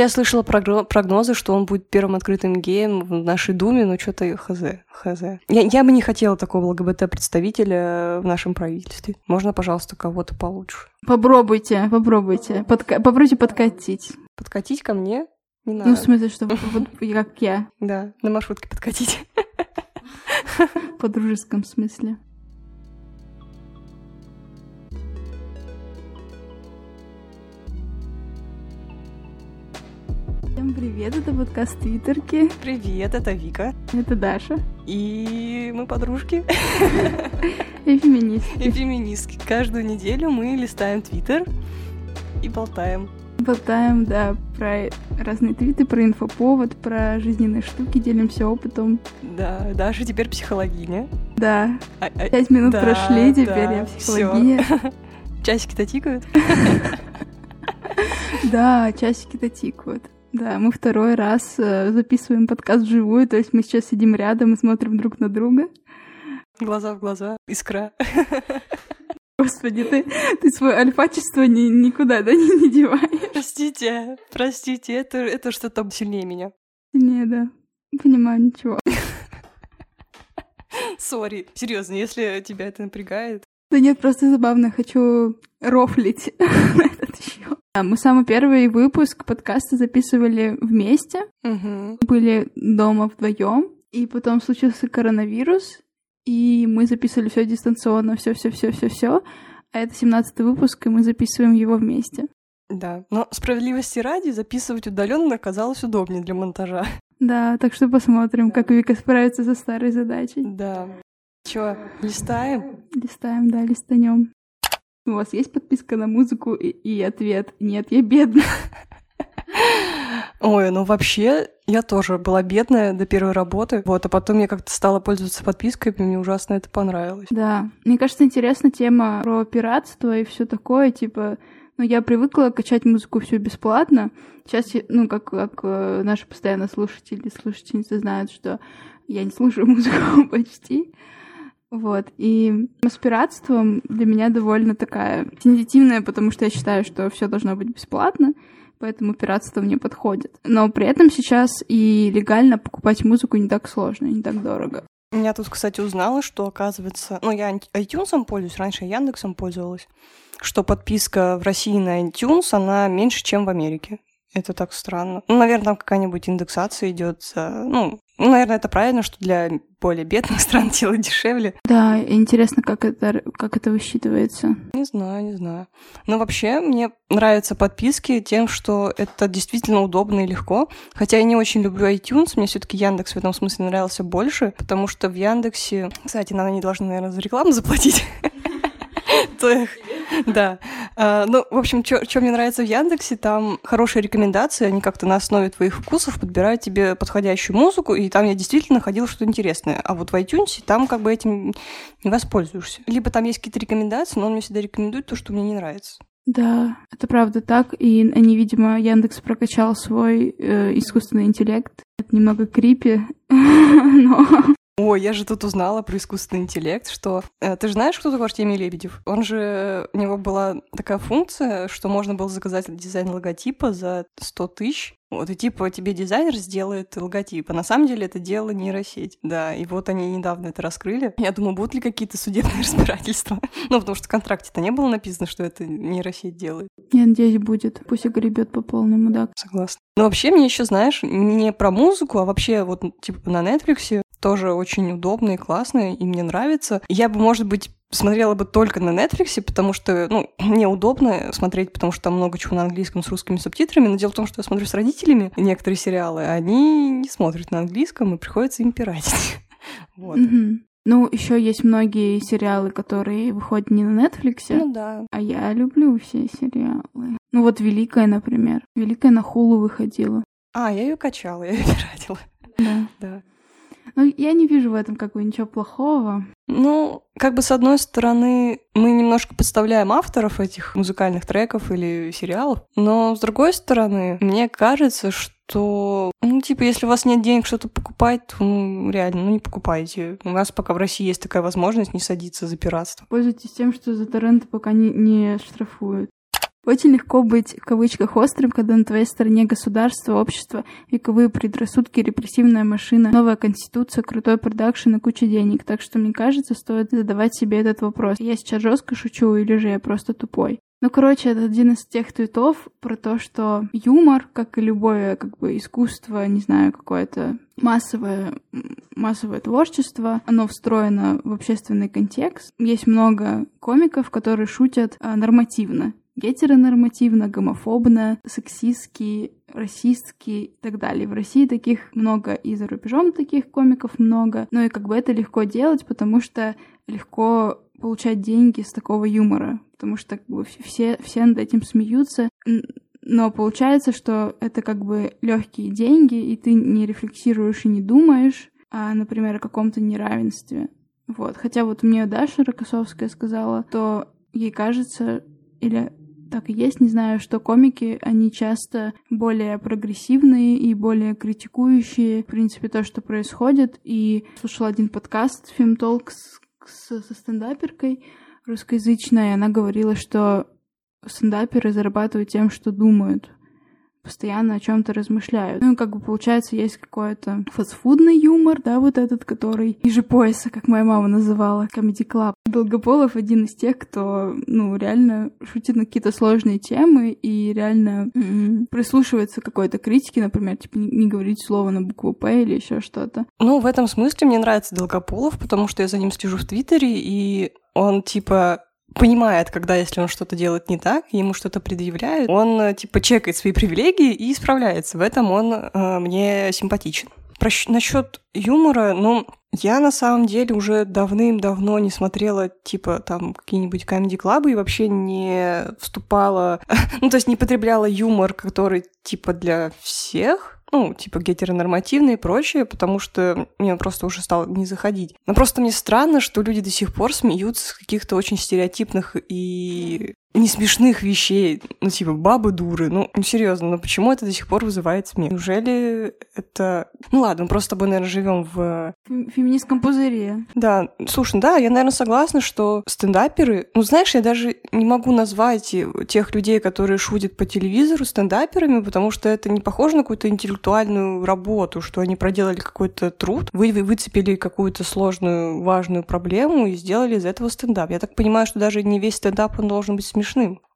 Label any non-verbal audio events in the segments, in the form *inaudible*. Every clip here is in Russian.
Хотя я слышала прогно- прогнозы, что он будет первым открытым геем в нашей Думе, но что-то хз, хз. Я, я бы не хотела такого ЛГБТ-представителя в нашем правительстве. Можно, пожалуйста, кого-то получше. Попробуйте, попробуйте. Подка- попробуйте подкатить. Подкатить ко мне? Не надо. Ну, в смысле, что *laughs* вот как я, Да, на маршрутке подкатить. *laughs* по дружеском смысле. Всем привет, это подкаст Твиттерки. Привет, это Вика. Это Даша И мы подружки и феминистки. и феминистки. Каждую неделю мы листаем Твиттер и болтаем. Болтаем, да, про разные твиты, про инфоповод, про жизненные штуки, делимся опытом. Да, Даша теперь психологиня. Да, А- а- пять минут да, прошли, теперь да, я всё. психология. *laughs* Часики-то тикают. *laughs* Да, часики-то тикают. Да, мы второй раз э, записываем подкаст вживую, то есть мы сейчас сидим рядом и смотрим друг на друга. Глаза в глаза, искра. *laughs* Господи, ты, ты свое альфачество ни, никуда, да, не, не деваешь? Простите, простите, это, это что-то сильнее меня. Не, да. Не понимаю ничего. Сори, серьезно, если тебя это напрягает. Да нет, просто забавно, хочу рофлить *laughs* на этот счет. Да, Мы самый первый выпуск подкаста записывали вместе, Мгм. были дома вдвоем, и потом случился коронавирус, и мы записывали все дистанционно, все, все, все, все, все. А это 17 выпуск, и мы записываем его вместе. Да, но справедливости ради записывать удаленно оказалось удобнее для монтажа. Да, так что посмотрим, как Вика справится со старой задачей. Да. Чё, листаем? Листаем, да, листанем. У вас есть подписка на музыку и, и ответ? Нет, я бедная. Ой, ну вообще, я тоже была бедная до первой работы, вот, а потом я как-то стала пользоваться подпиской, и мне ужасно это понравилось. Да, мне кажется, интересна тема про пиратство и все такое, типа, ну, я привыкла качать музыку всю бесплатно. Сейчас, ну, как, как э, наши постоянно слушатели, слушательницы знают, что я не слушаю *laughs* музыку почти. Вот, и с пиратством для меня довольно такая сенситивная, потому что я считаю, что все должно быть бесплатно, поэтому пиратство мне подходит. Но при этом сейчас и легально покупать музыку не так сложно, не так дорого. Я тут, кстати, узнала, что, оказывается, ну, я iTunes пользуюсь, раньше я Яндексом пользовалась, что подписка в России на iTunes, она меньше, чем в Америке. Это так странно. Ну, наверное, там какая-нибудь индексация идет. Ну, ну, наверное, это правильно, что для более бедных *laughs* стран делать дешевле. Да, интересно, как это, как это высчитывается. Не знаю, не знаю. Но вообще мне нравятся подписки тем, что это действительно удобно и легко. Хотя я не очень люблю iTunes, мне все таки Яндекс в этом смысле нравился больше, потому что в Яндексе... Кстати, нам они должны, наверное, за рекламу заплатить. *laughs* То их- *laughs* Да. А, Ну, в общем, что мне нравится в Яндексе, там хорошие рекомендации, они как-то на основе твоих вкусов подбирают тебе подходящую музыку, и там я действительно находила что-то интересное. А вот в iTunes там как бы этим не воспользуешься. Либо там есть какие-то рекомендации, но он мне всегда рекомендует то, что мне не нравится. Да, это правда так. И они, видимо, Яндекс прокачал свой э, искусственный интеллект. Это немного крипи, *laughs* но... Ой, я же тут узнала про искусственный интеллект, что... э, ты же знаешь, кто такой Артемий Лебедев? Он же... У него была такая функция, что можно было заказать дизайн логотипа за 100 тысяч. Вот, и типа тебе дизайнер сделает логотип. А на самом деле это дело нейросеть. Да, и вот они недавно это раскрыли. Я думаю, будут ли какие-то судебные *laughs* разбирательства? Ну, потому что в контракте-то не было написано, что это нейросеть делает. Я надеюсь, будет. Пусть огребет по полному, да. Согласна. Но вообще мне еще, знаешь, не про музыку, а вообще вот типа на Netflix тоже очень удобно и классно, и мне нравится. Я бы, может быть, смотрела бы только на Netflix, потому что, ну, *clears throat* мне удобно смотреть, потому что там много чего на английском с русскими субтитрами, но дело в том, что я смотрю с родителями некоторые сериалы, а они не смотрят на английском, и приходится им пиратить. *laughs* Вот. Мгм. Ну, еще есть многие сериалы, которые выходят не на Netflix, Ну да. а я люблю все сериалы. Ну вот Великая, например. Великая на Хулу выходила. А, я ее качала, *laughs* я ее пиратила. Да. Да. Ну, я не вижу в этом как бы ничего плохого. Ну, как бы с одной стороны, мы немножко подставляем авторов этих музыкальных треков или сериалов, но с другой стороны, мне кажется, что, ну, типа, если у вас нет денег что-то покупать, то, ну, реально, ну, не покупайте. У нас пока в России есть такая возможность не садиться за пиратство. Пользуйтесь тем, что за торренты пока не, не штрафуют. Очень легко быть, в кавычках, острым, когда на твоей стороне государство, общество, вековые предрассудки, репрессивная машина, новая конституция, крутой продакшн и куча денег. Так что, мне кажется, стоит задавать себе этот вопрос. Я сейчас жестко шучу или же я просто тупой? Ну, короче, это один из тех твитов про то, что юмор, как и любое как бы искусство, не знаю, какое-то массовое, массовое творчество, оно встроено в общественный контекст. Есть много комиков, которые шутят а, нормативно гетеронормативно, гомофобно, сексистски, расистски и так далее. В России таких много, и за рубежом таких комиков много. Но и как бы это легко делать, потому что легко получать деньги с такого юмора, потому что как бы, все, все над этим смеются. Но получается, что это как бы легкие деньги, и ты не рефлексируешь и не думаешь, а, например, о каком-то неравенстве. Вот. Хотя вот мне Даша Рокоссовская сказала, то ей кажется, или так и есть, не знаю, что комики, они часто более прогрессивные и более критикующие, в принципе, то, что происходит. И слушала один подкаст Film Talks со стендаперкой русскоязычной, она говорила, что стендаперы зарабатывают тем, что думают постоянно о чем-то размышляют. Ну, как бы получается, есть какой-то фастфудный юмор, да, вот этот, который ниже пояса, как моя мама называла, Comedy Club. Долгополов один из тех, кто, ну, реально шутит на какие-то сложные темы и реально м-м, прислушивается к какой-то критике, например, типа не, не говорить слово на букву П или еще что-то. Ну, в этом смысле мне нравится Долгополов, потому что я за ним слежу в Твиттере, и он, типа, понимает, когда, если он что-то делает не так, ему что-то предъявляют, он, э, типа, чекает свои привилегии и исправляется. В этом он э, мне симпатичен. Про, насчет юмора, ну, я на самом деле уже давным-давно не смотрела, типа, там, какие-нибудь комедий-клабы и вообще не вступала, *laughs* ну, то есть не потребляла юмор, который, типа, для всех, ну, типа гетеронормативные и прочее, потому что мне просто уже стало не заходить. Но просто мне странно, что люди до сих пор смеются с каких-то очень стереотипных и не смешных вещей, ну, типа, бабы дуры. Ну, ну, серьезно, но почему это до сих пор вызывает смех? Неужели это... Ну, ладно, мы просто с тобой, наверное, живем в... Феминистском пузыре. Да, слушай, да, я, наверное, согласна, что стендаперы... Ну, знаешь, я даже не могу назвать тех людей, которые шутят по телевизору, стендаперами, потому что это не похоже на какую-то интеллектуальную работу, что они проделали какой-то труд, вы выцепили какую-то сложную, важную проблему и сделали из этого стендап. Я так понимаю, что даже не весь стендап, он должен быть смешным.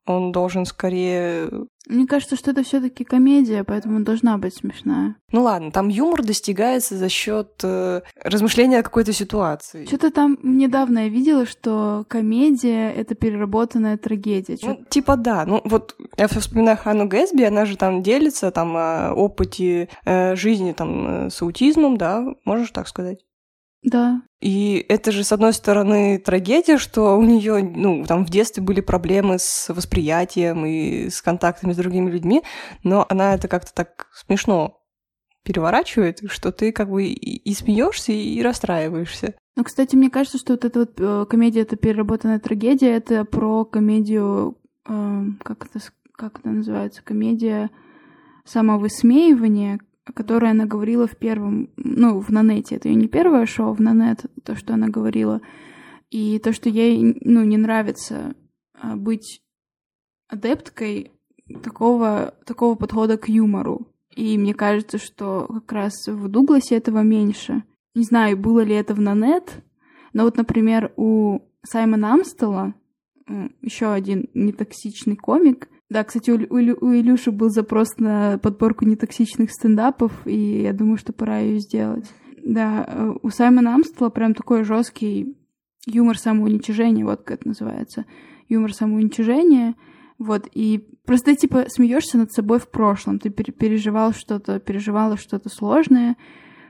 Он должен скорее... Мне кажется, что это все таки комедия, поэтому должна быть смешная. Ну ладно, там юмор достигается за счет э, размышления о какой-то ситуации. Что-то там недавно я видела, что комедия — это переработанная трагедия. Ну, типа да. Ну вот я вспоминаю Хану Гэсби, она же там делится там о опыте э, жизни там э, с аутизмом, да, можешь так сказать? Да. И это же, с одной стороны, трагедия, что у нее, ну, там в детстве были проблемы с восприятием и с контактами с другими людьми, но она это как-то так смешно переворачивает, что ты как бы и смеешься, и расстраиваешься. Ну, кстати, мне кажется, что вот эта вот э, комедия, это переработанная трагедия, это про комедию, э, как это, как это называется, комедия самовысмеивания, о которой она говорила в первом, ну, в Нанете. Это ее не первое шоу, в Нанет, то, что она говорила. И то, что ей, ну, не нравится а, быть адепткой такого, такого подхода к юмору. И мне кажется, что как раз в Дугласе этого меньше. Не знаю, было ли это в Нанет, но вот, например, у Саймона Амстела, еще один нетоксичный комик, да, кстати, у, у, у Илюши был запрос на подборку нетоксичных стендапов, и я думаю, что пора ее сделать. Да, э, у Саймона Амстела прям такой жесткий юмор самоуничижения, вот как это называется. Юмор самоуничижения. Вот, и просто типа смеешься над собой в прошлом. Ты переживал что-то, переживала что-то сложное,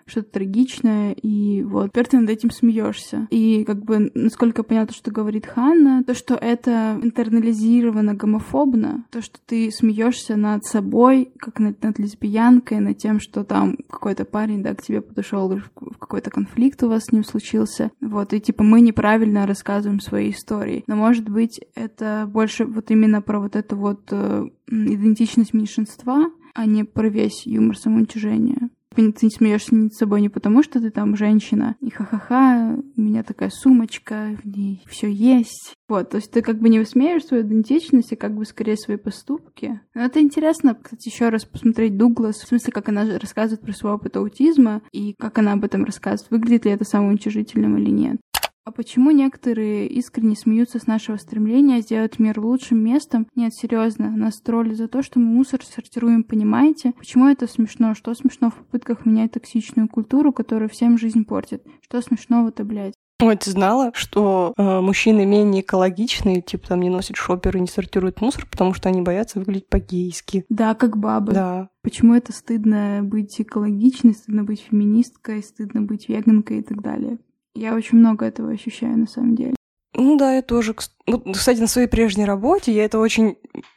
что-то трагичное, и вот теперь ты над этим смеешься. И как бы, насколько понятно, что говорит Ханна, то, что это интернализировано гомофобно, то, что ты смеешься над собой, как над, над лесбиянкой, над тем, что там какой-то парень, да, к тебе подошел, в какой-то конфликт у вас с ним случился, вот, и типа мы неправильно рассказываем свои истории. Но, может быть, это больше вот именно про вот эту вот э, идентичность меньшинства, а не про весь юмор самоуничижения. Ты не смеешься над собой не потому, что ты там женщина, и ха-ха-ха, у меня такая сумочка, в ней все есть. Вот, то есть ты как бы не высмеешь свою идентичность, а как бы скорее свои поступки. Но это интересно, кстати, еще раз посмотреть Дуглас, в смысле, как она рассказывает про свой опыт аутизма и как она об этом рассказывает, выглядит ли это самоуничижительным или нет. А почему некоторые искренне смеются с нашего стремления сделать мир лучшим местом? Нет, серьезно, нас тролли за то, что мы мусор сортируем, понимаете? Почему это смешно? Что смешно в попытках менять токсичную культуру, которая всем жизнь портит? Что смешного-то, блядь? Ой, ты знала, что э, мужчины менее экологичные, типа там не носят шоперы, не сортируют мусор, потому что они боятся выглядеть по-гейски. Да, как бабы. Да. Почему это стыдно быть экологичной, стыдно быть феминисткой, стыдно быть веганкой и так далее? Я очень много этого ощущаю на самом деле. Ну да, я тоже. Кстати, на своей прежней работе я это очень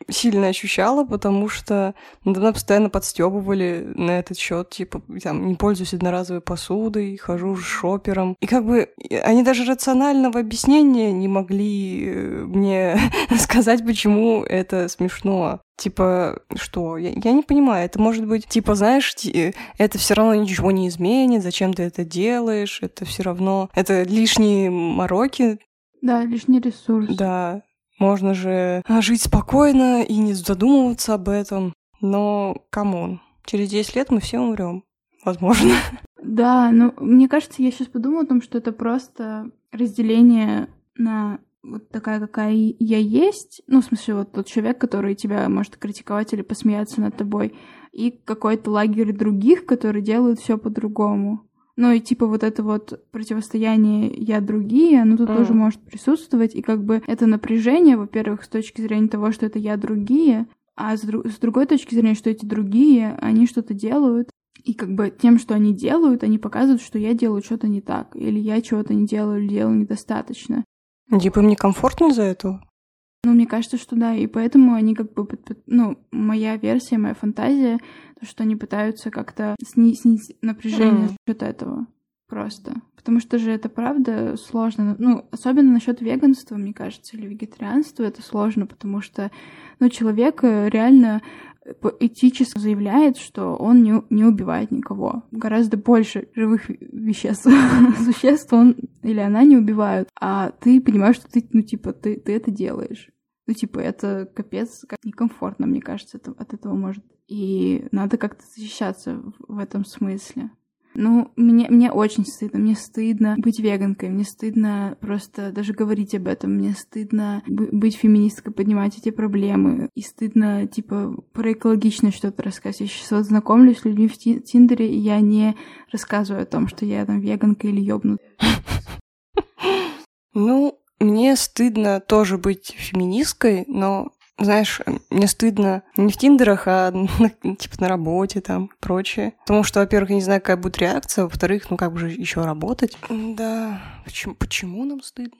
сильно ощущала, потому что надо мной постоянно подстебывали на этот счет, типа, там, не пользуюсь одноразовой посудой, хожу шопером. И как бы они даже рационального объяснения не могли э, мне *laughs* сказать, почему это смешно. Типа, что? Я, я не понимаю. Это может быть, типа, знаешь, это все равно ничего не изменит, зачем ты это делаешь, это все равно, это лишние мороки, да, лишний ресурс. Да, можно же а, жить спокойно и не задумываться об этом. Но, come on, через 10 лет мы все умрем. Возможно. *laughs* Да, но мне кажется, я сейчас подумала о том, что это просто разделение на вот такая, какая я есть, ну, в смысле, вот тот человек, который тебя может критиковать или посмеяться над тобой, и какой-то лагерь других, которые делают все по-другому. Ну и типа вот это вот противостояние я другие, оно тут mm. тоже может присутствовать. И как бы это напряжение, во-первых, с точки зрения того, что это я другие, а с, дру- с другой точки зрения, что эти другие, они что-то делают. И как бы тем, что они делают, они показывают, что я делаю что-то не так, или я чего-то не делаю, или делаю недостаточно. Типа мне комфортно из-за этого? Ну, мне кажется, что да, и поэтому они как бы, ну, моя версия, моя фантазия, то, что они пытаются как-то снизить, снизить напряжение mm. от этого просто. Потому что же это правда сложно. Ну, особенно насчет веганства, мне кажется, или вегетарианства это сложно, потому что, ну, человек э, реально э, этически заявляет, что он не, не убивает никого. Гораздо больше живых веществ, *laughs* существ он или она не убивают. А ты понимаешь, что ты, ну, типа, ты, ты это делаешь. Ну, типа, это капец, как некомфортно, мне кажется, это, от этого может. И надо как-то защищаться в, в этом смысле. Ну, мне, мне очень стыдно. Мне стыдно быть веганкой. Мне стыдно просто даже говорить об этом. Мне стыдно быть феминисткой, поднимать эти проблемы. И стыдно, типа, про экологичность что-то рассказывать. Я сейчас вот знакомлюсь с людьми в Тиндере, и я не рассказываю о том, что я там веганка или ёбнутая. *laughs* Ну, мне стыдно тоже быть феминисткой, но знаешь, мне стыдно не в Тиндерах, а *laughs* типа на работе там прочее. Потому что, во-первых, я не знаю, какая будет реакция, во-вторых, ну как бы же еще работать. Да, почему, почему нам стыдно?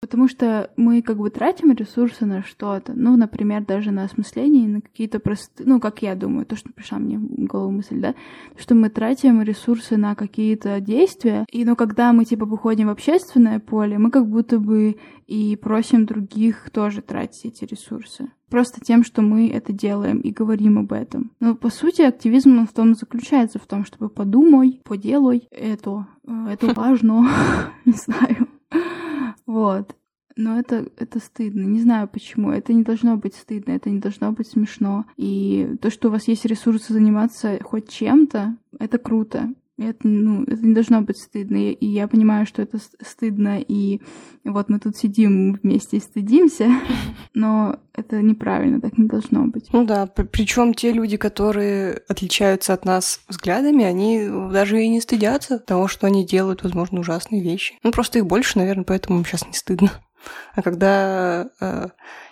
Потому что мы как бы тратим ресурсы на что-то. Ну, например, даже на осмысление, на какие-то простые... Ну, как я думаю, то, что пришла мне в голову мысль, да? Что мы тратим ресурсы на какие-то действия. И, ну, когда мы, типа, выходим в общественное поле, мы как будто бы и просим других тоже тратить эти ресурсы. Просто тем, что мы это делаем и говорим об этом. Но, по сути, активизм в том заключается, в том, чтобы подумай, поделай это. Это важно. *laughs* Не знаю. Вот. Но это, это стыдно. Не знаю почему. Это не должно быть стыдно, это не должно быть смешно. И то, что у вас есть ресурсы заниматься хоть чем-то, это круто. Это, ну, это не должно быть стыдно. И я понимаю, что это стыдно, и вот мы тут сидим вместе и стыдимся, *laughs* но это неправильно, так не должно быть. Ну да, причем те люди, которые отличаются от нас взглядами, они даже и не стыдятся того, что они делают, возможно, ужасные вещи. Ну просто их больше, наверное, поэтому им сейчас не стыдно. А когда э,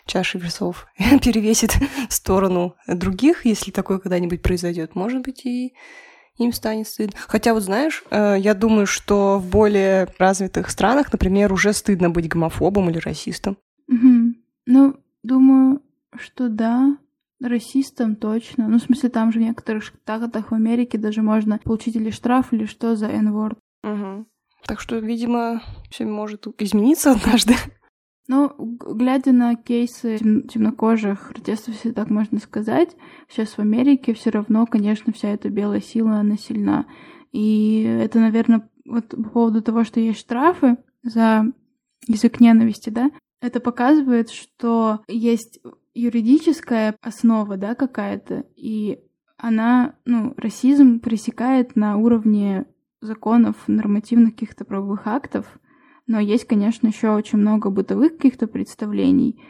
чаша весов *laughs* перевесит *laughs* в сторону других, если такое когда-нибудь произойдет, может быть, и им станет стыдно. Хотя вот знаешь, э, я думаю, что в более развитых странах, например, уже стыдно быть гомофобом или расистом. Угу. Ну, думаю, что да. Расистом точно. Ну, в смысле, там же в некоторых штатах в Америке даже можно получить или штраф, или что за N-word. Угу. Так что, видимо, все может измениться однажды. Ну, глядя на кейсы темнокожих протестов, если так можно сказать, сейчас в Америке все равно, конечно, вся эта белая сила, она сильна. И это, наверное, вот по поводу того, что есть штрафы за язык ненависти, да, это показывает, что есть юридическая основа, да, какая-то, и она, ну, расизм пресекает на уровне законов, нормативных каких-то правовых актов, но есть, конечно, еще очень много бытовых каких-то представлений.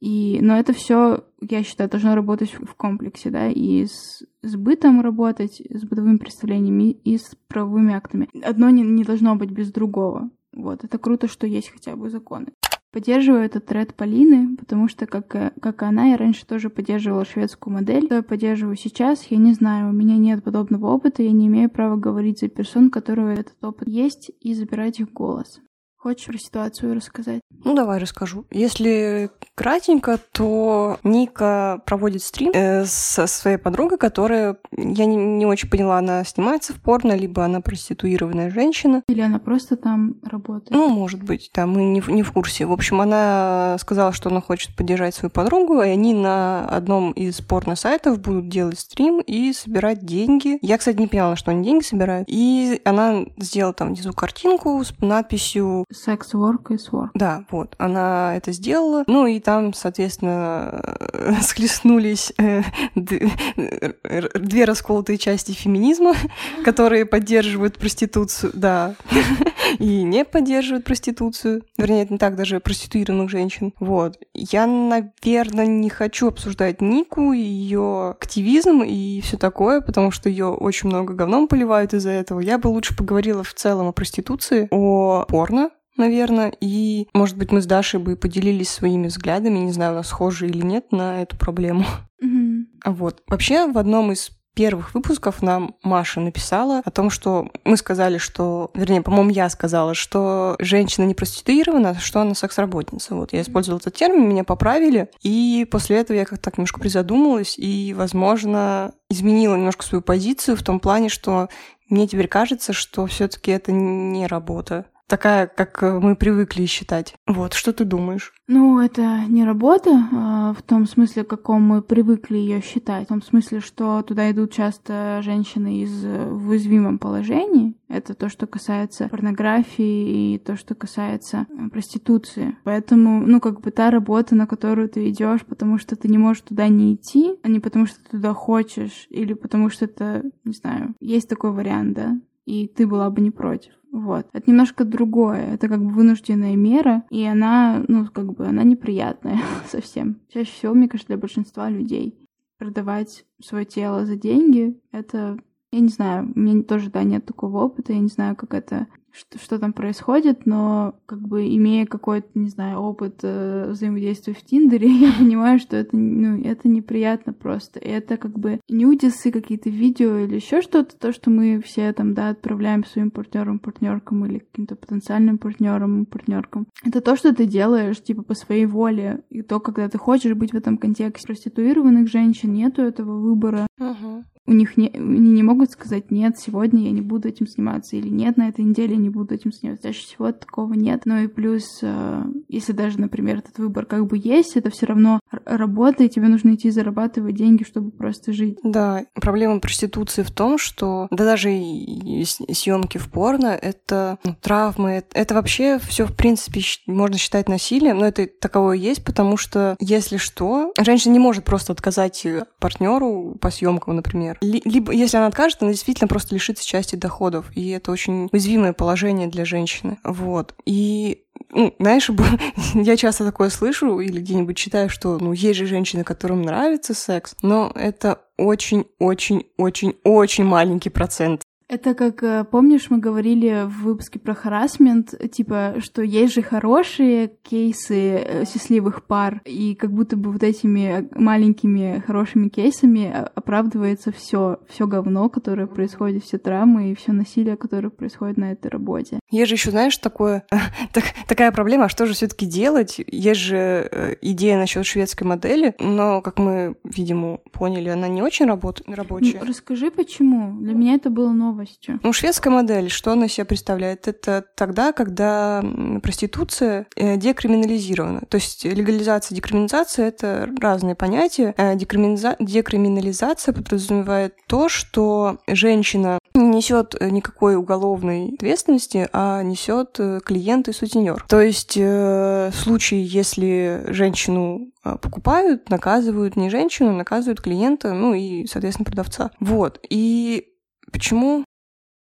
И, но это все, я считаю, должно работать в комплексе, да, и с, с бытом работать, с бытовыми представлениями, и с правовыми актами. Одно не, не должно быть без другого. Вот, это круто, что есть хотя бы законы. Поддерживаю этот тред Полины, потому что, как, как она, я раньше тоже поддерживала шведскую модель. Что я поддерживаю сейчас, я не знаю, у меня нет подобного опыта, я не имею права говорить за персон, у которых этот опыт есть, и забирать их голос. Хочешь про ситуацию рассказать? Ну, давай расскажу. Если кратенько, то Ника проводит стрим э, со своей подругой, которая, я не, не очень поняла, она снимается в порно, либо она проституированная женщина. Или она просто там работает? Ну, может быть, да, мы не, не в курсе. В общем, она сказала, что она хочет поддержать свою подругу, и они на одном из порно-сайтов будут делать стрим и собирать деньги. Я, кстати, не поняла, что они деньги собирают. И она сделала там внизу картинку с надписью Sex work is work. Да, вот, она это сделала. Ну и там, соответственно, *laughs* схлестнулись э, две расколотые части феминизма, *laughs* которые поддерживают проституцию, да, *laughs* и не поддерживают проституцию. Вернее, это не так, даже проституированных женщин. Вот. Я, наверное, не хочу обсуждать Нику, ее активизм и все такое, потому что ее очень много говном поливают из-за этого. Я бы лучше поговорила в целом о проституции, о порно, наверное, и, может быть, мы с Дашей бы поделились своими взглядами, не знаю, у нас схожи или нет на эту проблему. Mm-hmm. Вот. Вообще, в одном из первых выпусков нам Маша написала о том, что мы сказали, что, вернее, по-моему, я сказала, что женщина не проституирована, а что она секс-работница. Вот я использовала этот термин, меня поправили, и после этого я как-то так немножко призадумалась и, возможно, изменила немножко свою позицию в том плане, что мне теперь кажется, что все-таки это не работа такая, как э, мы привыкли считать. Вот, что ты думаешь? Ну, это не работа а в том смысле, каком мы привыкли ее считать. В том смысле, что туда идут часто женщины из э, в уязвимом положении. Это то, что касается порнографии и то, что касается э, проституции. Поэтому, ну, как бы та работа, на которую ты идешь, потому что ты не можешь туда не идти, а не потому что ты туда хочешь, или потому что это, не знаю, есть такой вариант, да, и ты была бы не против. Вот. Это немножко другое. Это как бы вынужденная мера, и она, ну, как бы, она неприятная *laughs* совсем. Чаще всего, мне кажется, для большинства людей продавать свое тело за деньги, это, я не знаю, у меня тоже, да, нет такого опыта, я не знаю, как это что, что там происходит, но как бы имея какой-то, не знаю, опыт э, взаимодействия в Тиндере, *laughs* я понимаю, что это, ну, это неприятно просто. Это как бы нюдисы, какие-то видео или еще что-то, то, что мы все там, да, отправляем своим партнерам, партнеркам или каким-то потенциальным партнерам, партнеркам. Это то, что ты делаешь, типа, по своей воле. И то, когда ты хочешь быть в этом контексте проституированных женщин, нету этого выбора. Uh-huh у них не, они не могут сказать, нет, сегодня я не буду этим сниматься, или нет, на этой неделе я не буду этим сниматься. Чаще всего такого нет. Ну и плюс, э, если даже, например, этот выбор как бы есть, это все равно работа, и тебе нужно идти зарабатывать деньги, чтобы просто жить. Да, проблема проституции в том, что да даже съемки в порно — это ну, травмы, это вообще все в принципе можно считать насилием, но это таковое есть, потому что если что, женщина не может просто отказать партнеру по съемкам, например, либо, если она откажет, она действительно просто лишится части доходов. И это очень уязвимое положение для женщины. Вот. И ну, знаешь, *laughs* я часто такое слышу или где-нибудь читаю, что, ну, есть же женщины, которым нравится секс, но это очень-очень-очень-очень маленький процент. Это как, э, помнишь, мы говорили в выпуске про харасмент, типа, что есть же хорошие кейсы э, счастливых пар, и как будто бы вот этими маленькими хорошими кейсами оправдывается все, все говно, которое происходит, все травмы и все насилие, которое происходит на этой работе. Есть же еще, знаешь, такое, *laughs* так, такая проблема, а что же все-таки делать? Есть же э, идея насчет шведской модели, но, как мы, видимо, поняли, она не очень работ... рабочая. Ну, расскажи, почему. Для меня это было новое новостью. Ну, шведская модель, что она себя представляет? Это тогда, когда проституция э, декриминализирована. То есть легализация, декриминализация — это разные понятия. Э, Декриминализа... Декриминализация подразумевает то, что женщина не несет никакой уголовной ответственности, а несет клиент и сутенер. То есть в случае, если женщину покупают, наказывают не женщину, наказывают клиента, ну и, соответственно, продавца. Вот. И почему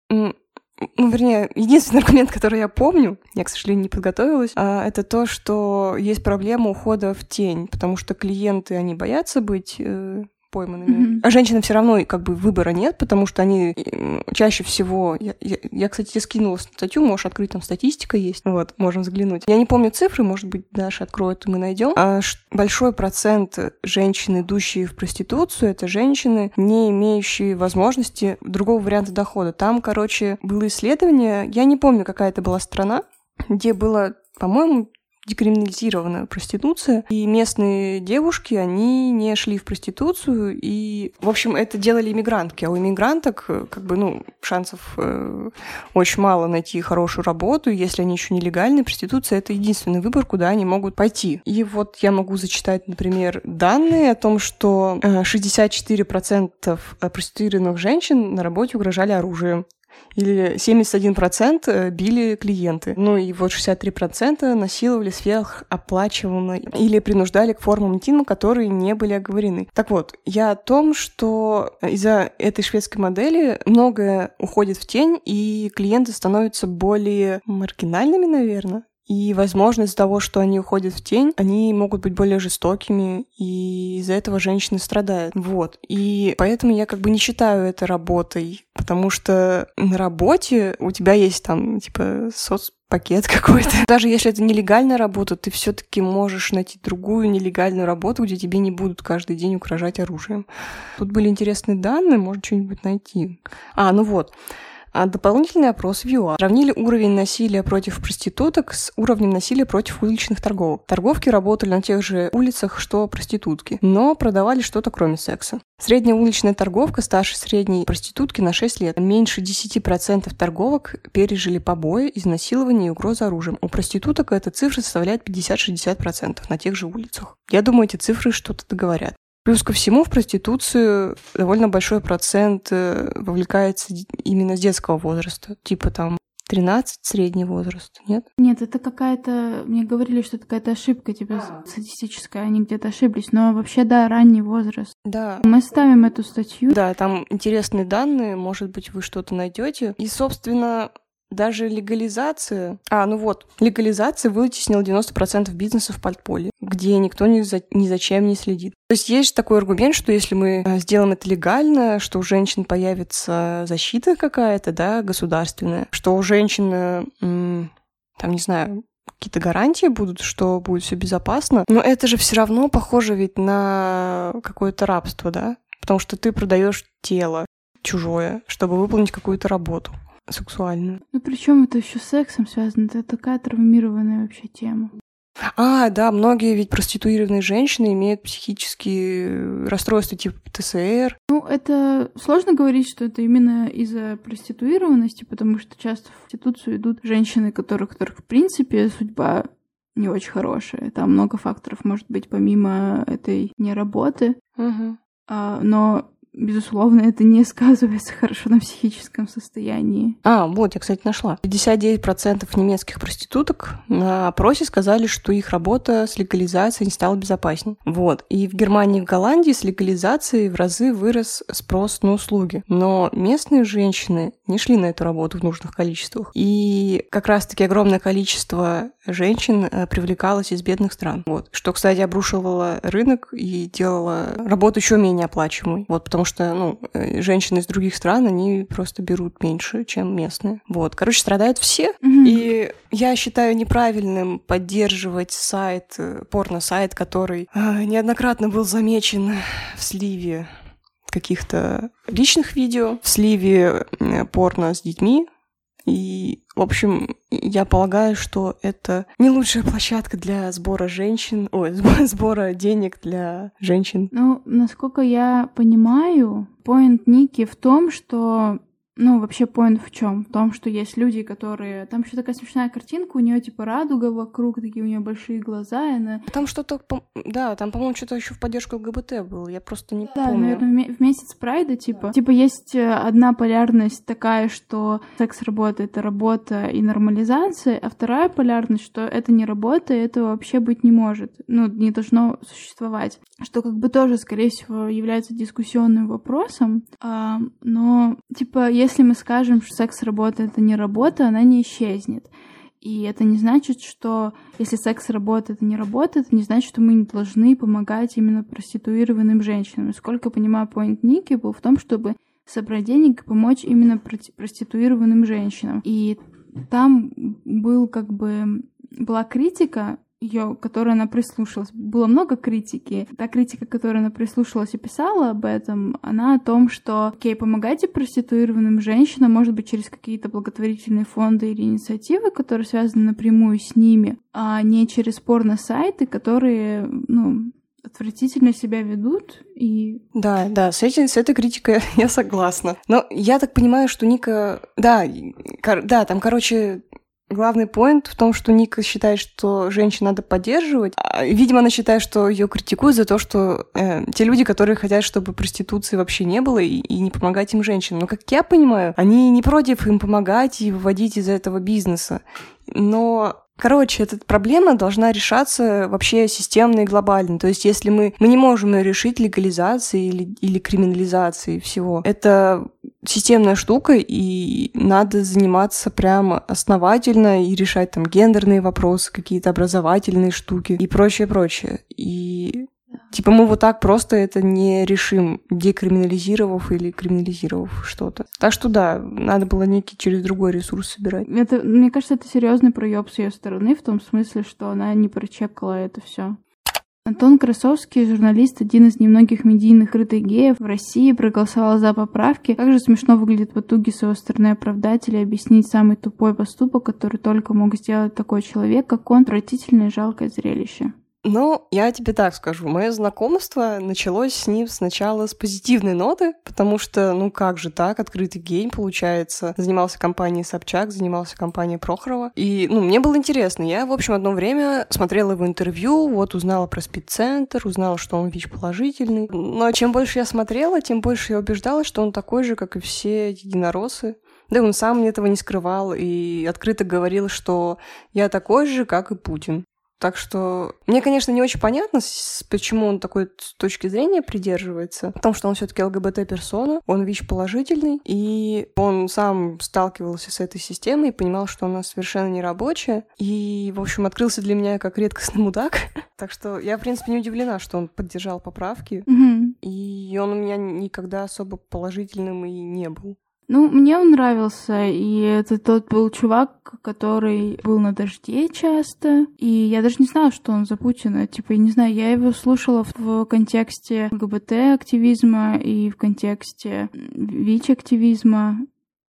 ну, вернее, единственный *laughs* аргумент, который я помню, я, к сожалению, не подготовилась, а, это то, что есть проблема ухода в тень, потому что клиенты, они боятся быть э, пойманными. Mm-hmm. А женщинам все равно как бы выбора нет, потому что они чаще всего... Я, я, я, кстати, тебе скинула статью, можешь открыть, там статистика есть. Вот, можем взглянуть. Я не помню цифры, может быть, Даша откроет, и мы найдем. А большой процент женщин, идущие в проституцию, это женщины, не имеющие возможности другого варианта дохода. Там, короче, было исследование, я не помню, какая это была страна, где было по-моему, декриминализирована проституция, и местные девушки, они не шли в проституцию, и, в общем, это делали иммигрантки, а у иммигранток, э, как бы, ну, шансов э, очень мало найти хорошую работу, если они еще нелегальные, проституция — это единственный выбор, куда они могут пойти. И вот я могу зачитать, например, данные о том, что 64% э, проституированных женщин на работе угрожали оружием, или 71% э, били клиенты. Ну и вот 63% насиловали сверхоплачиваемые или принуждали к формам интима, которые не были оговорены. Так вот, я о том, что из-за этой шведской модели многое уходит в тень, и клиенты становятся более маргинальными, наверное. И, возможно, из-за того, что они уходят в тень, они могут быть более жестокими, и из-за этого женщины страдают. Вот. И поэтому я как бы не считаю это работой, потому что на работе у тебя есть там, типа, соц пакет *laughs* какой-то. *laughs* Даже если это нелегальная работа, ты все-таки можешь найти другую нелегальную работу, где тебе не будут каждый день угрожать оружием. Тут были интересные данные, можно что-нибудь найти. А, ну вот. А дополнительный опрос в ЮАР. Сравнили уровень насилия против проституток с уровнем насилия против уличных торговок. Торговки работали на тех же улицах, что проститутки, но продавали что-то кроме секса. Средняя уличная торговка старше средней проститутки на 6 лет. Меньше 10% торговок пережили побои, изнасилование и угрозу оружием. У проституток эта цифра составляет 50-60% на тех же улицах. Я думаю, эти цифры что-то договорят. Плюс ко всему в проституцию довольно большой процент э, вовлекается именно с детского возраста. Типа там 13 средний возраст, нет? Нет, это какая-то... Мне говорили, что это какая-то ошибка, типа, статистическая, они где-то ошиблись. Но вообще, да, ранний возраст. Да. Мы ставим эту статью. Да, там интересные данные, может быть, вы что-то найдете. И, собственно, даже легализация... А, ну вот, легализация вытеснила 90% бизнеса в подполье, где никто ни, за... ни зачем не следит. То есть есть такой аргумент, что если мы э, сделаем это легально, что у женщин появится защита какая-то, да, государственная, что у женщин, э, там, не знаю, какие-то гарантии будут, что будет все безопасно. Но это же все равно похоже ведь на какое-то рабство, да? Потому что ты продаешь тело чужое, чтобы выполнить какую-то работу сексуальную. Ну причем это еще с сексом связано? Это такая травмированная вообще тема. А, да, многие ведь проституированные женщины имеют психические расстройства типа ТСР. Ну, это сложно говорить, что это именно из-за проституированности, потому что часто в проституцию идут женщины, которых, которых в принципе судьба не очень хорошая. Там много факторов может быть помимо этой неработы. Угу. А, но безусловно, это не сказывается хорошо на психическом состоянии. А, вот, я, кстати, нашла. 59% немецких проституток на опросе сказали, что их работа с легализацией не стала безопасней. Вот. И в Германии и в Голландии с легализацией в разы вырос спрос на услуги. Но местные женщины не шли на эту работу в нужных количествах. И как раз-таки огромное количество женщин э, привлекалось из бедных стран. Вот. Что, кстати, обрушивало рынок и делало работу еще менее оплачиваемой. Вот, потому что, ну, э, женщины из других стран, они просто берут меньше, чем местные. Вот. Короче, страдают все. Mm-hmm. И я считаю неправильным поддерживать сайт, э, порно-сайт, который э, неоднократно был замечен в сливе каких-то личных видео, в сливе порно с детьми, и, в общем, я полагаю, что это не лучшая площадка для сбора женщин, ой, *laughs* сбора денег для женщин. Ну, насколько я понимаю, поинт Ники в том, что Ну, вообще, поинт в чем? В том, что есть люди, которые... Там еще такая смешная картинка, у нее типа радуга вокруг, такие у нее большие глаза, и она... Там что-то... Да, там, по-моему, что-то еще в поддержку ЛГБТ было, я просто не да, помню. наверное, в месяц Прайда, типа. Типа есть э, одна полярность такая, что секс-работа — это работа и нормализация, а вторая полярность, что это не работа, и этого вообще быть не может. Ну, не должно существовать. Что как бы тоже, скорее всего, является дискуссионным вопросом. А, но, типа, если мы скажем, что секс-работа — это не работа, она не исчезнет. И это не значит, что если секс работа это не работа, это не значит, что мы не должны помогать именно проституированным женщинам. Сколько понимаю, поинт Ники был в том, чтобы собрать денег и помочь именно проституированным женщинам. И там был как бы была критика ее, которой она прислушалась. Было много критики. Та критика, которой она прислушалась и писала об этом, она о том, что, окей, помогайте проституированным женщинам, может быть, через какие-то благотворительные фонды или инициативы, которые связаны напрямую с ними, а не через порно-сайты, которые, ну, отвратительно себя ведут и... Да, да, с, этим, с этой критикой *laughs* я согласна. Но я так понимаю, что Ника... Да, кор... да, там, короче, Главный поинт в том, что Ника считает, что женщин надо поддерживать. А, видимо, она считает, что ее критикуют за то, что э, те люди, которые хотят, чтобы проституции вообще не было и, и не помогать им женщинам. Но, как я понимаю, они не против им помогать и выводить из этого бизнеса. Но Короче, эта проблема должна решаться вообще системно и глобально. То есть, если мы, мы не можем ее решить легализацией или, или криминализацией всего, это системная штука, и надо заниматься прямо основательно и решать там гендерные вопросы, какие-то образовательные штуки и прочее, прочее. И Типа мы вот так просто это не решим, декриминализировав или криминализировав что-то. Так что да, надо было некий через другой ресурс собирать. Это, мне кажется, это серьезный проеб с ее стороны, в том смысле, что она не прочекала это все. Антон Красовский, журналист, один из немногих медийных крытых геев в России, проголосовал за поправки. Как же смешно выглядит в итоге с его стороны оправдателя объяснить самый тупой поступок, который только мог сделать такой человек, как он. Отвратительное жалкое зрелище. Ну, я тебе так скажу. Мое знакомство началось с ним сначала с позитивной ноты, потому что, ну как же так, открытый гейм, получается. Занимался компанией Собчак, занимался компанией Прохорова. И, ну, мне было интересно. Я, в общем, одно время смотрела его интервью, вот узнала про спид-центр, узнала, что он ВИЧ-положительный. Но чем больше я смотрела, тем больше я убеждалась, что он такой же, как и все единороссы. Да он сам этого не скрывал и открыто говорил, что я такой же, как и Путин. Так что мне, конечно, не очень понятно, почему он такой точки зрения придерживается. Потому что он все-таки ЛГБТ-персона, он ВИЧ-положительный, и он сам сталкивался с этой системой и понимал, что она совершенно не рабочая. И, в общем, открылся для меня как редкостный *laughs* мудак. так что я, в принципе, не удивлена, что он поддержал поправки. Mm-hmm. И он у меня никогда особо положительным и не был. Ну, мне он нравился, и это тот был чувак, который был на дожде часто, и я даже не знала, что он за Путина. Типа, я не знаю, я его слушала в, в контексте ЛГБТ-активизма и в контексте ВИЧ-активизма.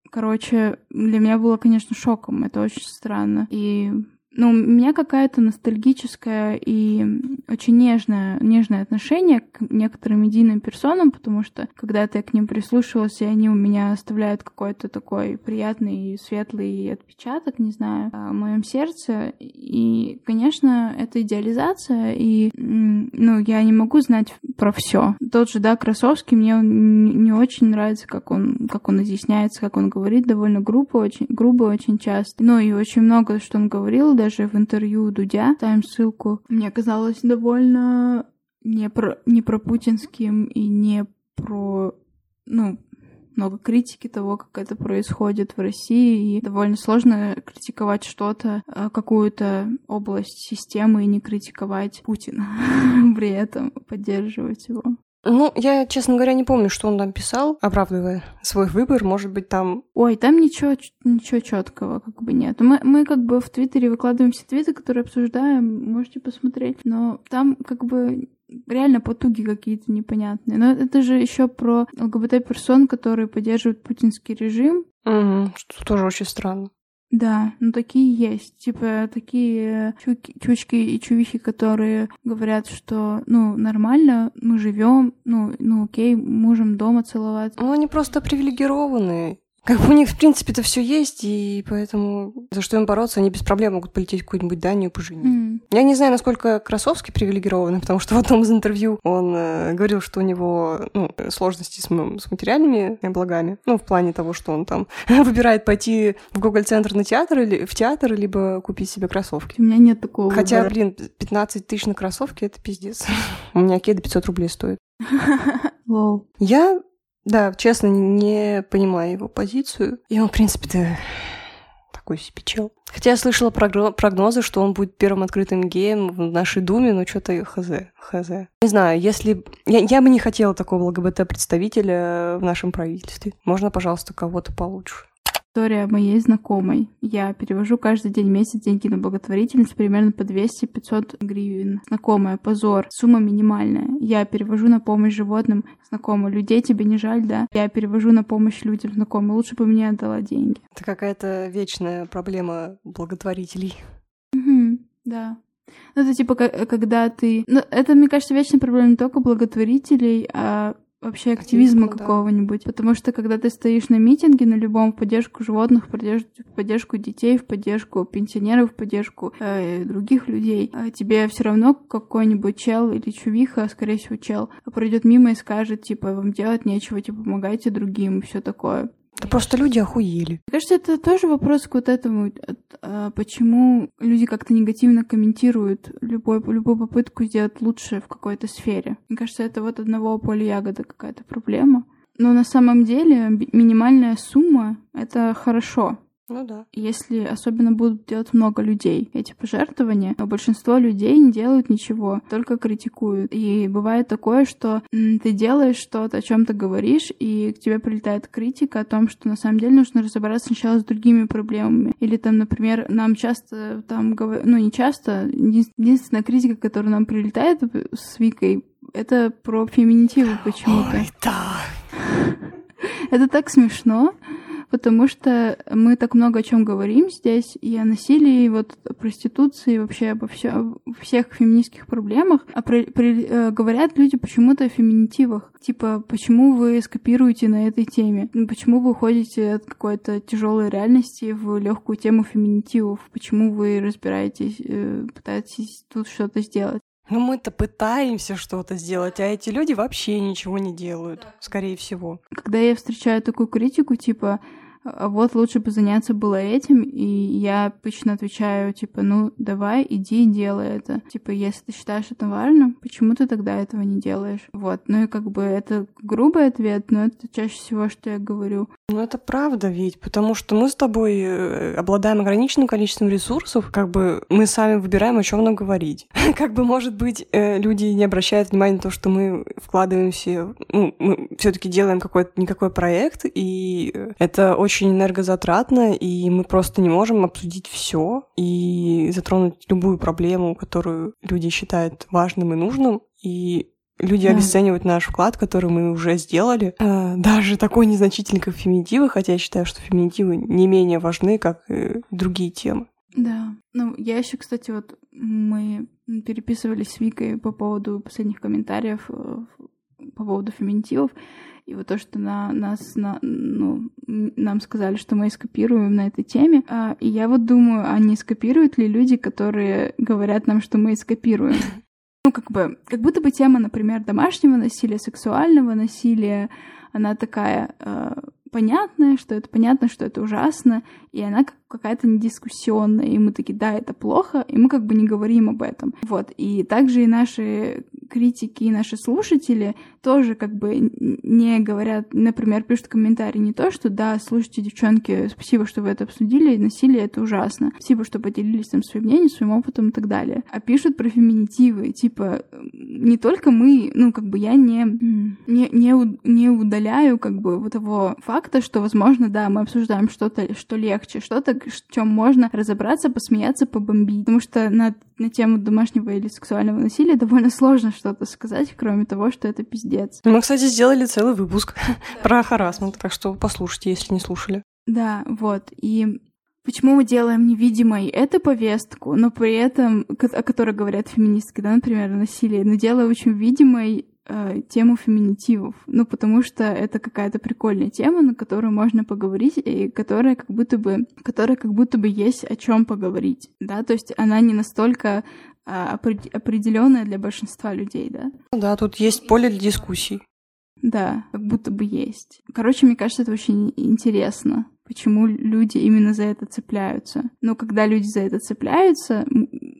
Короче, для меня было, конечно, шоком, это очень странно. И ну, у меня какая-то ностальгическая и очень нежное, нежное отношение к некоторым медийным персонам, потому что когда-то я к ним прислушивалась, и они у меня оставляют какой-то такой приятный, светлый отпечаток, не знаю, в моем сердце. И, конечно, это идеализация, и, ну, я не могу знать про все. Тот же, да, Красовский, мне он не очень нравится, как он, как он изъясняется, как он говорит, довольно грубо очень, грубо очень часто. Ну, и очень много, что он говорил, даже даже в интервью Дудя, ставим ссылку, мне казалось довольно не про, не про путинским и не про, ну, много критики того, как это происходит в России, и довольно сложно критиковать что-то, э, какую-то область системы и не критиковать Путина, *laughs* при этом поддерживать его. Ну, я, честно говоря, не помню, что он там писал, оправдывая свой выбор. Может быть, там... Ой, там ничего, ничего четкого как бы нет. Мы, мы как бы в Твиттере выкладываем все твиты, которые обсуждаем, можете посмотреть. Но там как бы реально потуги какие-то непонятные. Но это же еще про ЛГБТ-персон, которые поддерживают путинский режим. Угу, что тоже очень странно. Да, ну такие есть. Типа такие чуки, чучки и чувихи, которые говорят, что ну нормально, мы живем, ну, ну окей, можем дома целовать. Ну они просто привилегированные. Как бы у них, в принципе, это все есть, и поэтому за что им бороться, они без проблем могут полететь в какую-нибудь Данию поженить. Mm. Я не знаю, насколько Красовский привилегирован, потому что в одном из интервью он э, говорил, что у него ну, сложности с, с материальными благами. Ну, в плане того, что он там *laughs* выбирает пойти в Гоголь-центр на театр или в театр, либо купить себе кроссовки. У меня нет такого Хотя, выбора. блин, 15 тысяч на кроссовки — это пиздец. *laughs* У меня кеды 500 рублей стоят. *laughs* Я да, честно, не понимаю его позицию. И он, в принципе-то, такой себе чел. Хотя я слышала прогнозы, что он будет первым открытым геем в нашей Думе, но что-то хз, хз. Не знаю, если... Я, я бы не хотела такого ЛГБТ-представителя в нашем правительстве. Можно, пожалуйста, кого-то получше. История моей знакомой. Я перевожу каждый день месяц деньги на благотворительность примерно по 200-500 гривен. Знакомая, позор, сумма минимальная. Я перевожу на помощь животным. Знакомая, людей тебе не жаль, да? Я перевожу на помощь людям. Знакомая, лучше бы мне отдала деньги. Это какая-то вечная проблема благотворителей. Угу, да. Ну, это типа, когда ты... Ну, это, мне кажется, вечная проблема не только благотворителей, а вообще активизма Активизм, какого-нибудь. Да. Потому что когда ты стоишь на митинге, на любом в поддержку животных, в поддержку, в поддержку детей, в поддержку пенсионеров, в поддержку э, других людей, э, тебе все равно какой-нибудь чел или чувиха, скорее всего, чел, пройдет мимо и скажет, типа, вам делать нечего, типа, помогайте другим и все такое. Да просто люди охуели. Мне кажется, это тоже вопрос к вот этому, а, почему люди как-то негативно комментируют любой, любую попытку сделать лучше в какой-то сфере. Мне кажется, это вот одного поля ягода какая-то проблема. Но на самом деле минимальная сумма — это хорошо. Ну да. Если особенно будут делать много людей эти пожертвования, но большинство людей не делают ничего, только критикуют. И бывает такое, что ты делаешь что-то, о чем ты говоришь, и к тебе прилетает критика о том, что на самом деле нужно разобраться сначала с другими проблемами. Или там, например, нам часто там говорят, ну не часто, единственная критика, которая нам прилетает с Викой, это про феминитивы почему-то. Ой, да. *laughs* Это так смешно потому что мы так много о чем говорим здесь, и о насилии, и вот о проституции, и вообще обо все, всех феминистских проблемах, а при, при, э, говорят люди почему-то о феминитивах. Типа, почему вы скопируете на этой теме? Почему вы уходите от какой-то тяжелой реальности в легкую тему феминитивов? Почему вы разбираетесь, э, пытаетесь тут что-то сделать? Ну, мы-то пытаемся что-то сделать, а эти люди вообще ничего не делают, скорее всего. Когда я встречаю такую критику, типа, вот лучше бы заняться было этим, и я обычно отвечаю, типа, ну, давай, иди и делай это. Типа, если ты считаешь это важно, почему ты тогда этого не делаешь? Вот, ну и как бы это грубый ответ, но это чаще всего, что я говорю. Ну, это правда ведь, потому что мы с тобой э, обладаем ограниченным количеством ресурсов, как бы мы сами выбираем, о чем нам говорить. *laughs* Как бы, может быть, э, люди не обращают внимания на то, что мы вкладываемся, ну, мы все таки делаем какой-то никакой проект, и это очень энергозатратно, и мы просто не можем обсудить все и затронуть любую проблему, которую люди считают важным и нужным, и Люди да. обесценивают наш вклад, который мы уже сделали. А, даже такой незначительный, как феминитивы, хотя я считаю, что феминитивы не менее важны, как и другие темы. Да. Ну, я еще, кстати, вот мы переписывались с Викой по поводу последних комментариев э, по поводу феминитивов. И вот то, что на нас, на, ну, нам сказали, что мы скопируем на этой теме. А, и я вот думаю, а не скопируют ли люди, которые говорят нам, что мы скопируем? ну, как бы, как будто бы тема, например, домашнего насилия, сексуального насилия, она такая э, понятная, что это понятно, что это ужасно, и она какая-то недискуссионная, и мы такие, да, это плохо, и мы как бы не говорим об этом. Вот, и также и наши критики, и наши слушатели тоже как бы не говорят, например, пишут комментарии не то, что да, слушайте, девчонки, спасибо, что вы это обсудили, насилие это ужасно, спасибо, что поделились там своим мнением, своим опытом и так далее. А пишут про феминитивы, типа, не только мы, ну, как бы я не, не, не, не удаляю как бы вот того факта, что, возможно, да, мы обсуждаем что-то, что легче, что-то, в чем можно разобраться, посмеяться, побомбить. Потому что на, на тему домашнего или сексуального насилия довольно сложно что-то сказать, кроме того, что это пиздец. Мы, кстати, сделали целый выпуск *laughs* про харасмент, так что послушайте, если не слушали. Да, вот. И почему мы делаем невидимой эту повестку, но при этом, о которой говорят феминистки, да, например, насилие, но делая очень видимой э, тему феминитивов. Ну, потому что это какая-то прикольная тема, на которую можно поговорить, и которая как будто бы, которая как будто бы есть о чем поговорить, да, то есть она не настолько э, определенная для большинства людей, да. Да, тут есть поле для дискуссий. Да, как будто бы есть. Короче, мне кажется, это очень интересно, почему люди именно за это цепляются. Но когда люди за это цепляются,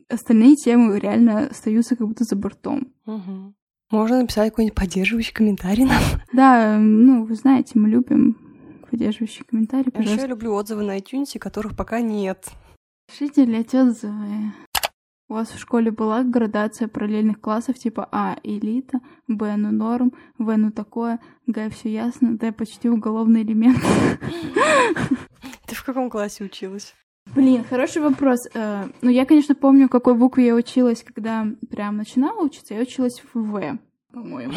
остальные темы реально остаются как будто за бортом. Угу. Можно написать какой-нибудь поддерживающий комментарий нам. Да, ну, вы знаете, мы любим поддерживающие комментарии, пожалуйста. Еще я люблю отзывы на iTunes, которых пока нет. Пишите, блядь, отзывы. У вас в школе была градация параллельных классов типа А — элита, Б — ну норм, В — ну такое, Г — все ясно, Д — почти уголовный элемент. Ты в каком классе училась? Блин, хороший вопрос. Э, ну, я, конечно, помню, какой букве я училась, когда прям начинала учиться. Я училась в В, по-моему.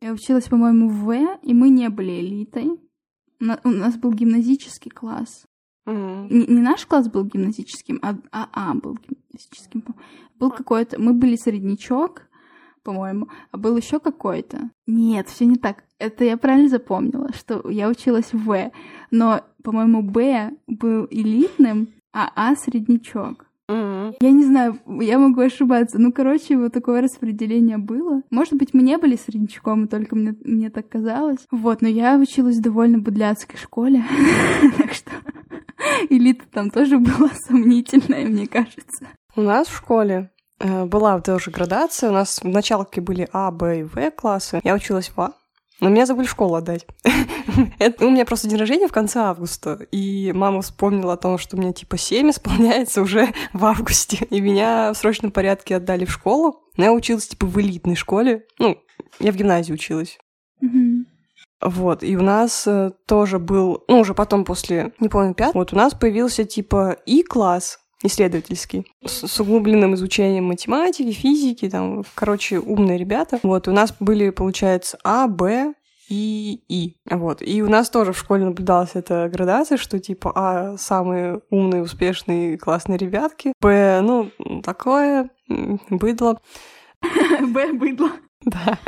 Я училась, по-моему, в В, и мы не были элитой. У нас был гимназический класс. Mm-hmm. Не, не наш класс был гимназическим, а АА а был гимназическим. Был какой-то... Мы были среднячок, по-моему, а был еще какой-то. Нет, все не так. Это я правильно запомнила, что я училась в В, но, по-моему, Б был элитным, а А среднячок. Mm-hmm. Я не знаю, я могу ошибаться. Ну, короче, вот такое распределение было. Может быть, мы не были среднячком, только мне, мне так казалось. Вот, но я училась в довольно будляцкой школе. *laughs* так что элита там тоже была сомнительная, мне кажется. У нас в школе э, была тоже градация. У нас в началке были А, Б и В классы. Я училась в А. Но меня забыли в школу отдать. *laughs* *laughs* Это, у меня просто день рождения в конце августа, и мама вспомнила о том, что мне типа 7 исполняется уже *laughs* в августе, и меня в срочном порядке отдали в школу. Но я училась типа в элитной школе. Ну, я в гимназии училась. Вот, и у нас э, тоже был, ну, уже потом после, не помню, пят, вот у нас появился типа И-класс, исследовательский, с, с углубленным изучением математики, физики, там, короче, умные ребята. Вот, у нас были, получается, А, Б, и И. Вот. И у нас тоже в школе наблюдалась эта градация, что типа А самые умные, успешные, классные ребятки. Б, ну, такое, быдло. *laughs* Б, быдло. Да,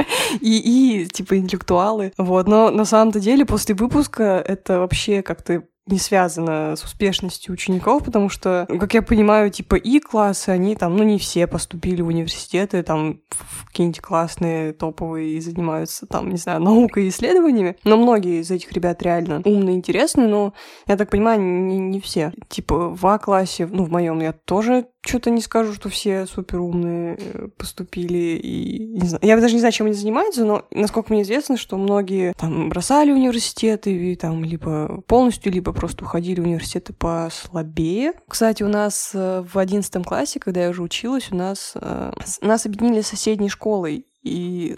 и, и типа интеллектуалы. Вот, но на самом-то деле после выпуска это вообще как-то не связано с успешностью учеников, потому что, как я понимаю, типа и классы, они там, ну, не все поступили в университеты, там, в какие-нибудь классные, топовые и занимаются, там, не знаю, *laughs* наукой и исследованиями, но многие из этих ребят реально умные, интересные, но, я так понимаю, не, не все. Типа в А-классе, ну, в моем я тоже что-то не скажу, что все супер умные э, поступили и не знаю. Я даже не знаю, чем они занимаются, но насколько мне известно, что многие там бросали университеты и там либо полностью, либо просто уходили в университеты послабее. Кстати, у нас э, в одиннадцатом классе, когда я уже училась, у нас э, нас объединили с соседней школой. И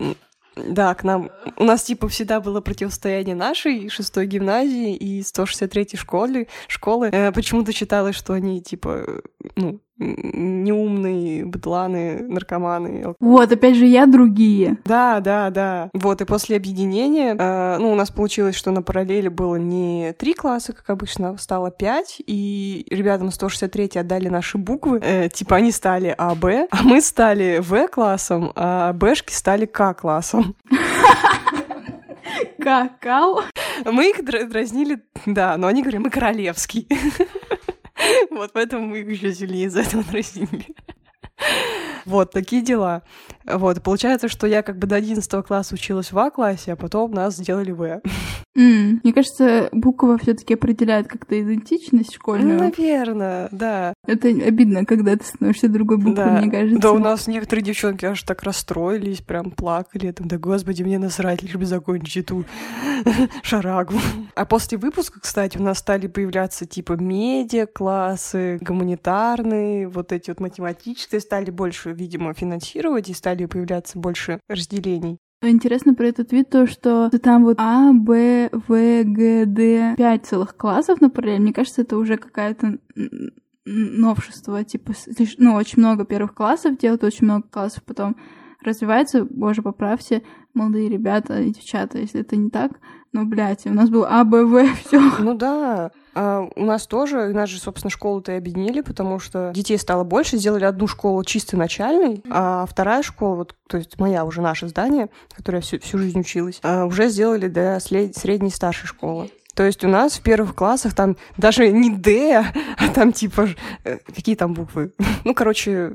да, к нам... У нас, типа, всегда было противостояние нашей шестой гимназии и 163-й школы. школы. Э, почему-то считалось, что они, типа, ну, неумные быдланы, наркоманы. Вот, опять же, я другие. Да, да, да. Вот, и после объединения, э, ну, у нас получилось, что на параллели было не три класса, как обычно, стало пять, и ребятам 163 отдали наши буквы, э, типа они стали А, Б, а мы стали В классом, а Бшки стали К классом. Какао. Мы их дразнили, да, но они говорят, мы королевский. Вот поэтому мы их еще сильнее из-за этого дразнили. Вот, такие дела. Вот, получается, что я как бы до 11 класса училась в А-классе, а потом нас сделали В. Mm. Мне кажется, буква все таки определяет как-то идентичность школьную. Ну, наверное, да. Это обидно, когда ты становишься другой буквой, да. мне кажется. Да, у нас некоторые девчонки аж так расстроились, прям плакали. Там, да господи, мне насрать, лишь бы закончить эту *laughs* шарагу. А после выпуска, кстати, у нас стали появляться типа медиа-классы, гуманитарные, вот эти вот математические стали больше, видимо, финансировать и стали появляться больше разделений. Интересно про этот вид то, что там вот А, Б, В, Г, Д, пять целых классов на параллель. Мне кажется, это уже какая-то новшество, типа, ну, очень много первых классов делают, очень много классов потом развивается, боже, поправьте, молодые ребята и девчата, если это не так. Но, блядь, у нас был А, Б, В, *laughs* все. Ну да, а у нас тоже, у нас же, собственно, школу-то и объединили, потому что детей стало больше, сделали одну школу чисто начальной, а вторая школа, вот, то есть моя уже наше здание, в которой я всю, всю жизнь училась, а, уже сделали до средней старшей школы. То есть у нас в первых классах там даже не Д, а там типа... Э, какие там буквы? *laughs* Ну, короче,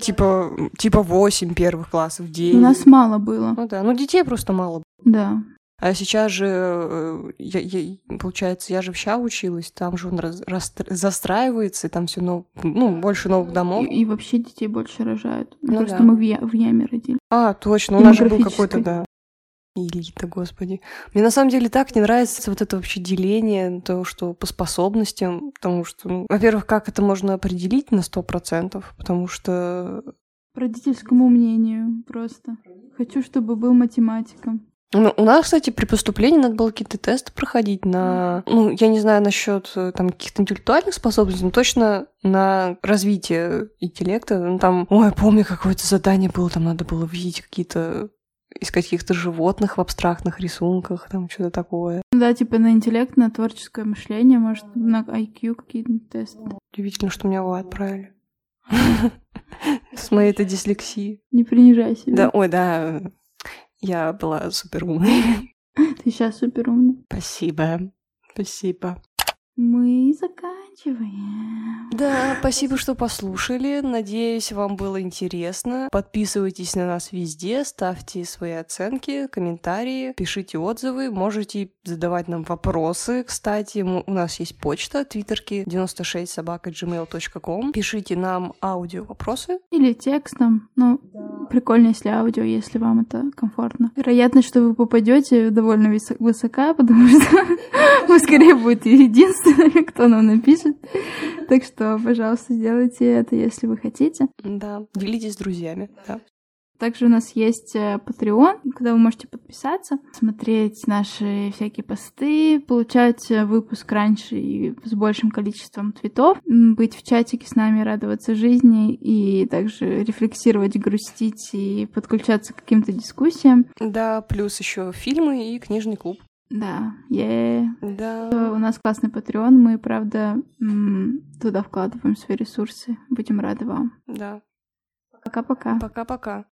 типа, типа 8 первых классов, 9. У нас мало было. Ну да, ну детей просто мало. Да. А сейчас же, э, я, я, получается, я же в ЩА училась, там же он раз, раз, застраивается, и там все нов, ну, больше новых домов. И, и вообще детей больше рожают. Ну, Просто да. мы в, я, в яме родили. А, точно, у нас же был какой-то, да. Элита, господи. Мне на самом деле так не нравится вот это вообще деление, то, что по способностям, потому что, ну, во-первых, как это можно определить на сто процентов, потому что... По родительскому мнению просто. Хочу, чтобы был математиком. Ну, у нас, кстати, при поступлении надо было какие-то тесты проходить на, ну, я не знаю насчет э, там каких-то интеллектуальных способностей, но точно на развитие интеллекта. Ну, там, ой, помню, какое-то задание было, там надо было видеть какие-то искать каких-то животных в абстрактных рисунках, там что-то такое. Да, типа на интеллект, на творческое мышление, может, на IQ какие-то тесты. Удивительно, что меня его отправили. *laughs* *laughs* С моей-то дислексией. Не принижай себя. Да, ой, да, я была супер умной. *laughs* Ты сейчас супер умная. Спасибо. Спасибо. Мы заканчиваем. Да, спасибо, что послушали. Надеюсь, вам было интересно. Подписывайтесь на нас везде, ставьте свои оценки, комментарии, пишите отзывы. Можете задавать нам вопросы. Кстати, у нас есть почта, твиттерки 96 собака gmail.com. Пишите нам аудио вопросы. Или текстом. Ну, да. прикольно, если аудио, если вам это комфортно. Вероятность, что вы попадете довольно высока, потому что *laughs* мы скорее будет единственные *laughs* кто нам напишет. Так что, пожалуйста, сделайте это, если вы хотите. Да, делитесь с друзьями, да. Также у нас есть э, Patreon, куда вы можете подписаться, смотреть наши всякие посты, получать э, выпуск раньше и с большим количеством твитов, быть в чатике с нами, радоваться жизни и также рефлексировать, грустить и подключаться к каким-то дискуссиям. Да, плюс еще фильмы и книжный клуб. Да, е Да. У нас классный Patreon, мы, правда, туда вкладываем свои ресурсы. Будем рады вам. Да. Пока-пока. Пока-пока.